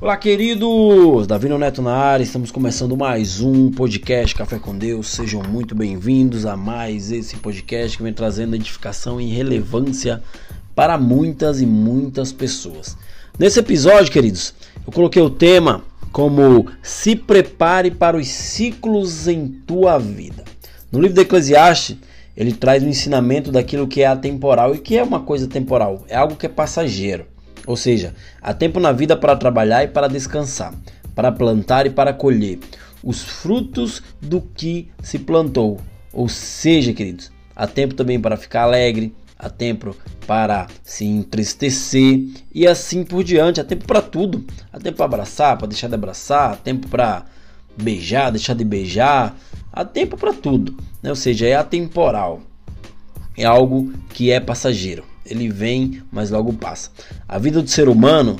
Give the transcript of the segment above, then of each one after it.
Olá, queridos! Davi Neto na área, estamos começando mais um podcast Café com Deus. Sejam muito bem-vindos a mais esse podcast que vem trazendo edificação e relevância para muitas e muitas pessoas. Nesse episódio, queridos, eu coloquei o tema como Se prepare para os ciclos em tua vida. No livro de Eclesiastes, ele traz o ensinamento daquilo que é atemporal e que é uma coisa temporal, é algo que é passageiro. Ou seja, há tempo na vida para trabalhar e para descansar, para plantar e para colher os frutos do que se plantou. Ou seja, queridos, há tempo também para ficar alegre, há tempo para se entristecer e assim por diante. Há tempo para tudo. Há tempo para abraçar, para deixar de abraçar, há tempo para beijar, deixar de beijar. Há tempo para tudo. Né? Ou seja, é atemporal. É algo que é passageiro ele vem, mas logo passa. A vida do ser humano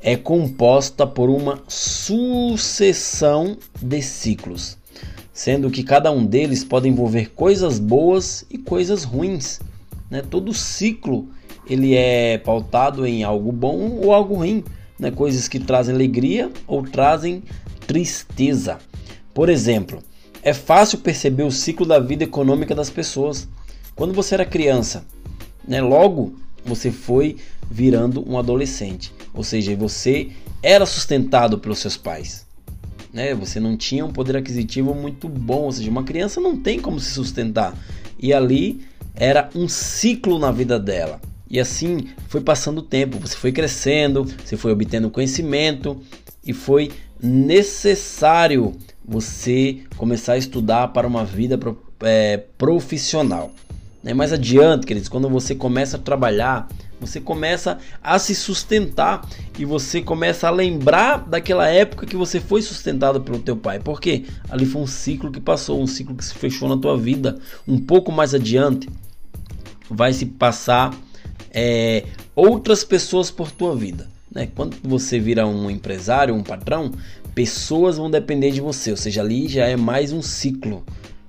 é composta por uma sucessão de ciclos, sendo que cada um deles pode envolver coisas boas e coisas ruins. Né? Todo ciclo ele é pautado em algo bom ou algo ruim, né? coisas que trazem alegria ou trazem tristeza. Por exemplo, é fácil perceber o ciclo da vida econômica das pessoas. Quando você era criança, né? Logo, você foi virando um adolescente, ou seja, você era sustentado pelos seus pais. Né? Você não tinha um poder aquisitivo muito bom, ou seja, uma criança não tem como se sustentar. E ali era um ciclo na vida dela. E assim foi passando o tempo, você foi crescendo, você foi obtendo conhecimento e foi necessário você começar a estudar para uma vida é, profissional. Né? Mais adiante, queridos, quando você começa a trabalhar, você começa a se sustentar e você começa a lembrar daquela época que você foi sustentado pelo teu pai. Porque ali foi um ciclo que passou, um ciclo que se fechou na tua vida. Um pouco mais adiante vai se passar é, outras pessoas por tua vida. Né? Quando você vira um empresário, um patrão, pessoas vão depender de você. Ou seja, ali já é mais um ciclo.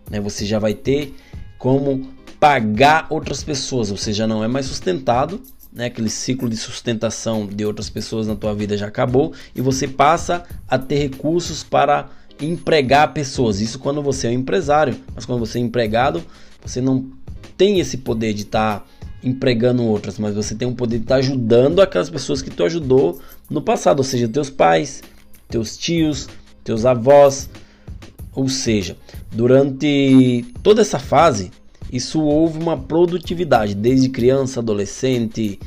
Né? Você já vai ter como pagar outras pessoas, ou seja, não é mais sustentado, né? Aquele ciclo de sustentação de outras pessoas na tua vida já acabou e você passa a ter recursos para empregar pessoas. Isso quando você é um empresário, mas quando você é empregado, você não tem esse poder de estar tá empregando outras, mas você tem o poder de estar tá ajudando aquelas pessoas que tu ajudou no passado, ou seja, teus pais, teus tios, teus avós, ou seja, durante toda essa fase isso houve uma produtividade desde criança, adolescente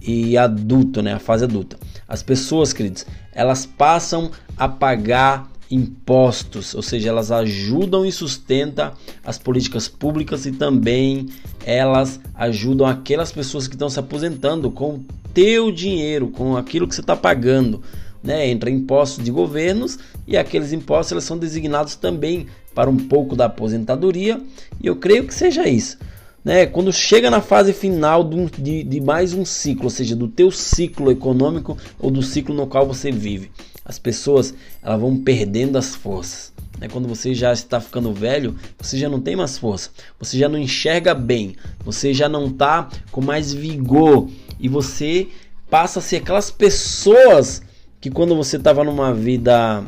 e adulto, né, a fase adulta. As pessoas, queridos, elas passam a pagar impostos, ou seja, elas ajudam e sustentam as políticas públicas e também elas ajudam aquelas pessoas que estão se aposentando com teu dinheiro, com aquilo que você está pagando. Né? Entra impostos de governos e aqueles impostos eles são designados também para um pouco da aposentadoria, e eu creio que seja isso. Né? Quando chega na fase final de, de mais um ciclo, ou seja, do teu ciclo econômico ou do ciclo no qual você vive, as pessoas elas vão perdendo as forças. Né? Quando você já está ficando velho, você já não tem mais força, você já não enxerga bem, você já não está com mais vigor e você passa a ser aquelas pessoas que quando você estava numa vida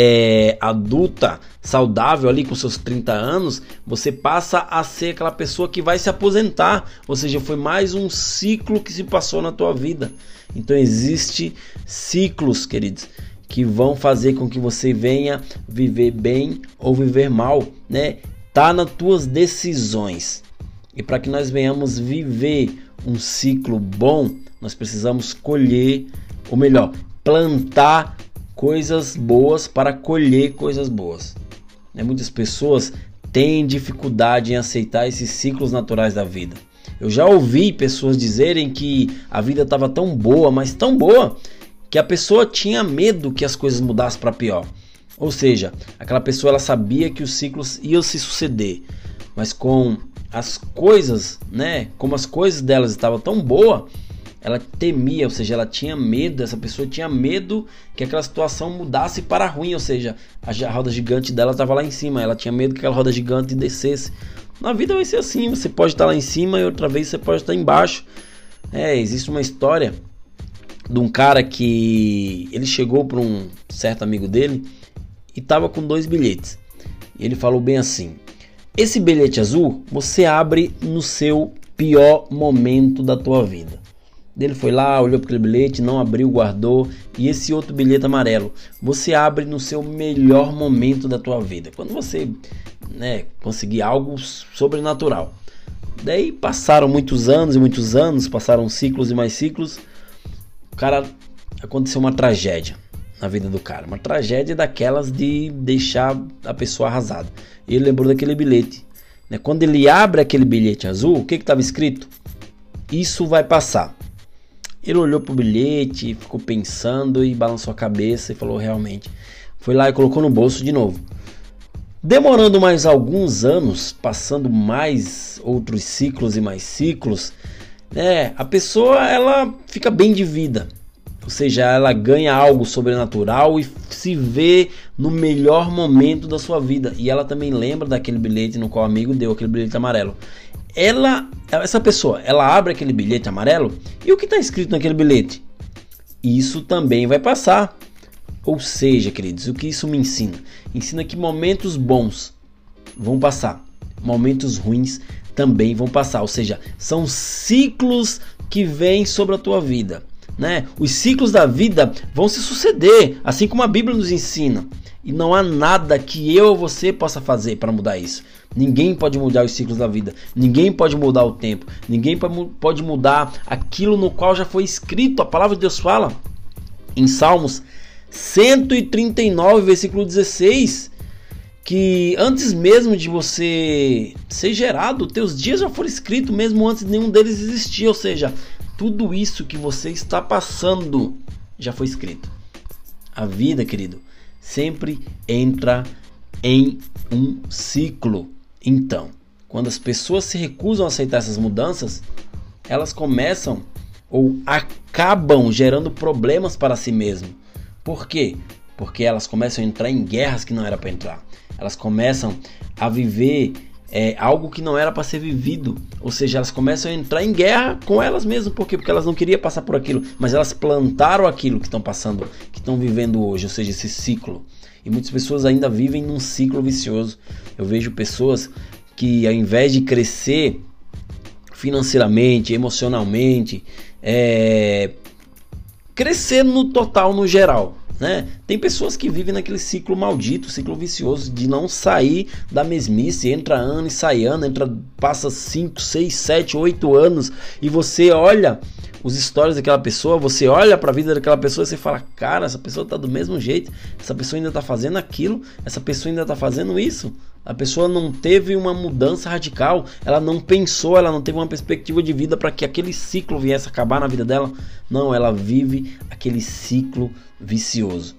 é, adulta, saudável ali com seus 30 anos, você passa a ser aquela pessoa que vai se aposentar, ou seja, foi mais um ciclo que se passou na tua vida. Então existe ciclos, queridos, que vão fazer com que você venha viver bem ou viver mal, né? Tá nas tuas decisões. E para que nós venhamos viver um ciclo bom, nós precisamos colher, ou melhor, plantar coisas boas para colher coisas boas. Né? Muitas pessoas têm dificuldade em aceitar esses ciclos naturais da vida. Eu já ouvi pessoas dizerem que a vida estava tão boa, mas tão boa, que a pessoa tinha medo que as coisas mudassem para pior. Ou seja, aquela pessoa ela sabia que os ciclos iam se suceder, mas com as coisas, né, como as coisas delas estavam tão boa, ela temia, ou seja, ela tinha medo, essa pessoa tinha medo que aquela situação mudasse para ruim, ou seja, a roda gigante dela estava lá em cima, ela tinha medo que aquela roda gigante descesse. Na vida vai ser assim, você pode estar lá em cima e outra vez você pode estar embaixo. É, existe uma história de um cara que ele chegou para um certo amigo dele e tava com dois bilhetes. E ele falou bem assim: esse bilhete azul você abre no seu pior momento da tua vida. Ele foi lá, olhou para aquele bilhete, não abriu, guardou. E esse outro bilhete amarelo, você abre no seu melhor momento da tua vida. Quando você né, conseguir algo sobrenatural. Daí passaram muitos anos e muitos anos, passaram ciclos e mais ciclos. O cara aconteceu uma tragédia na vida do cara, uma tragédia daquelas de deixar a pessoa arrasada. Ele lembrou daquele bilhete. Né? Quando ele abre aquele bilhete azul, o que estava escrito? Isso vai passar. Ele olhou pro bilhete, ficou pensando e balançou a cabeça e falou realmente. Foi lá e colocou no bolso de novo. Demorando mais alguns anos, passando mais outros ciclos e mais ciclos, né, a pessoa ela fica bem de vida. Ou seja, ela ganha algo sobrenatural e se vê no melhor momento da sua vida. E ela também lembra daquele bilhete no qual o amigo deu aquele bilhete amarelo ela, essa pessoa, ela abre aquele bilhete amarelo e o que está escrito naquele bilhete? Isso também vai passar. Ou seja, queridos, o que isso me ensina? Ensina que momentos bons vão passar, momentos ruins também vão passar. Ou seja, são ciclos que vêm sobre a tua vida. Né? Os ciclos da vida vão se suceder, assim como a Bíblia nos ensina. E não há nada que eu ou você possa fazer para mudar isso. Ninguém pode mudar os ciclos da vida. Ninguém pode mudar o tempo. Ninguém pode mudar aquilo no qual já foi escrito. A palavra de Deus fala em Salmos 139, versículo 16, que antes mesmo de você ser gerado, teus dias já foram escritos mesmo antes de nenhum deles existir, ou seja, tudo isso que você está passando já foi escrito. A vida, querido, sempre entra em um ciclo. Então, quando as pessoas se recusam a aceitar essas mudanças, elas começam ou acabam gerando problemas para si mesmo. Por quê? Porque elas começam a entrar em guerras que não era para entrar. Elas começam a viver é, algo que não era para ser vivido. Ou seja, elas começam a entrar em guerra com elas mesmas. Por quê? Porque elas não queriam passar por aquilo, mas elas plantaram aquilo que estão passando, que estão vivendo hoje, ou seja, esse ciclo. E muitas pessoas ainda vivem num ciclo vicioso. Eu vejo pessoas que ao invés de crescer financeiramente, emocionalmente, é, crescer no total, no geral. Né? Tem pessoas que vivem naquele ciclo maldito, ciclo vicioso de não sair da mesmice, entra ano e sai ano, entra, passa 5, 6, 7, 8 anos e você olha os stories daquela pessoa, você olha para a vida daquela pessoa e você fala: "Cara, essa pessoa tá do mesmo jeito, essa pessoa ainda tá fazendo aquilo, essa pessoa ainda tá fazendo isso". A pessoa não teve uma mudança radical, ela não pensou, ela não teve uma perspectiva de vida para que aquele ciclo viesse acabar na vida dela. Não, ela vive aquele ciclo vicioso.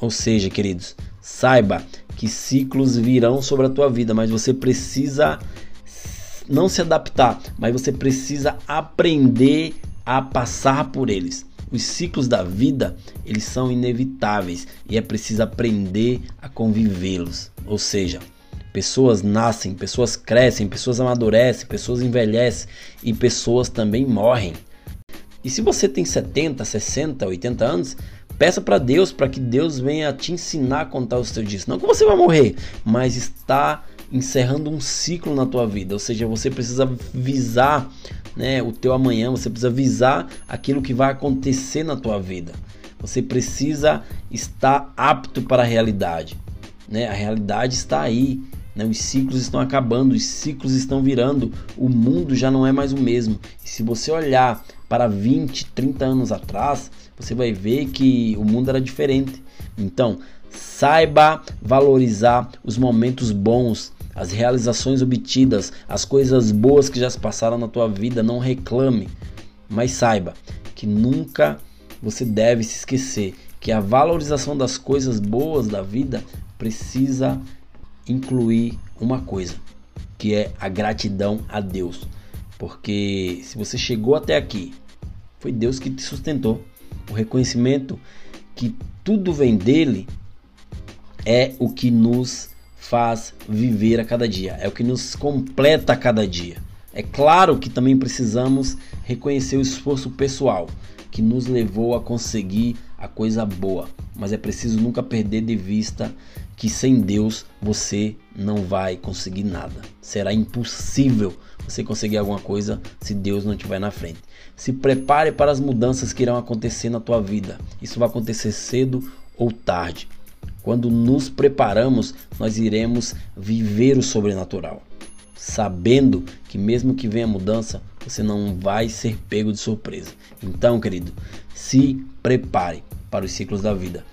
Ou seja, queridos, saiba que ciclos virão sobre a tua vida, mas você precisa não se adaptar, mas você precisa aprender a passar por eles. Os ciclos da vida, eles são inevitáveis e é preciso aprender a convivê-los. Ou seja, pessoas nascem, pessoas crescem, pessoas amadurecem, pessoas envelhecem e pessoas também morrem. E se você tem 70, 60, 80 anos, peça para Deus para que Deus venha te ensinar a contar os seus dias. Não que você vai morrer, mas está encerrando um ciclo na tua vida. Ou seja, você precisa visar né, o teu amanhã, você precisa visar aquilo que vai acontecer na tua vida. Você precisa estar apto para a realidade. Né? A realidade está aí. Né? Os ciclos estão acabando, os ciclos estão virando. O mundo já não é mais o mesmo. E se você olhar para 20, 30 anos atrás, você vai ver que o mundo era diferente. Então, saiba valorizar os momentos bons as realizações obtidas, as coisas boas que já se passaram na tua vida, não reclame, mas saiba que nunca você deve se esquecer que a valorização das coisas boas da vida precisa incluir uma coisa, que é a gratidão a Deus. Porque se você chegou até aqui, foi Deus que te sustentou. O reconhecimento que tudo vem dele é o que nos faz viver a cada dia, é o que nos completa a cada dia. É claro que também precisamos reconhecer o esforço pessoal, que nos levou a conseguir a coisa boa. Mas é preciso nunca perder de vista que sem Deus você não vai conseguir nada. Será impossível você conseguir alguma coisa se Deus não estiver na frente. Se prepare para as mudanças que irão acontecer na tua vida. Isso vai acontecer cedo ou tarde. Quando nos preparamos, nós iremos viver o sobrenatural, sabendo que mesmo que venha mudança, você não vai ser pego de surpresa. Então, querido, se prepare para os ciclos da vida,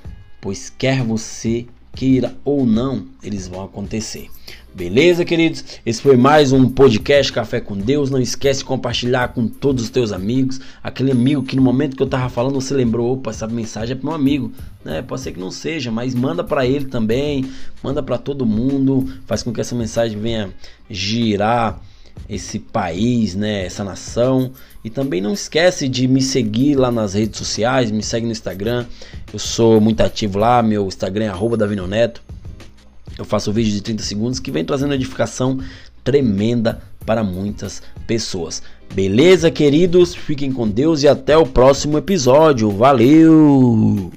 pois quer você queira ou não, eles vão acontecer. Beleza, queridos? Esse foi mais um podcast Café com Deus. Não esquece de compartilhar com todos os teus amigos. Aquele amigo que no momento que eu tava falando você lembrou, opa, essa mensagem é para um amigo, né? Pode ser que não seja, mas manda para ele também, manda para todo mundo, faz com que essa mensagem venha girar esse país, né, essa nação. E também não esquece de me seguir lá nas redes sociais, me segue no Instagram. Eu sou muito ativo lá, meu Instagram é @davinoneto. Eu faço vídeos de 30 segundos que vem trazendo edificação tremenda para muitas pessoas. Beleza, queridos? Fiquem com Deus e até o próximo episódio. Valeu!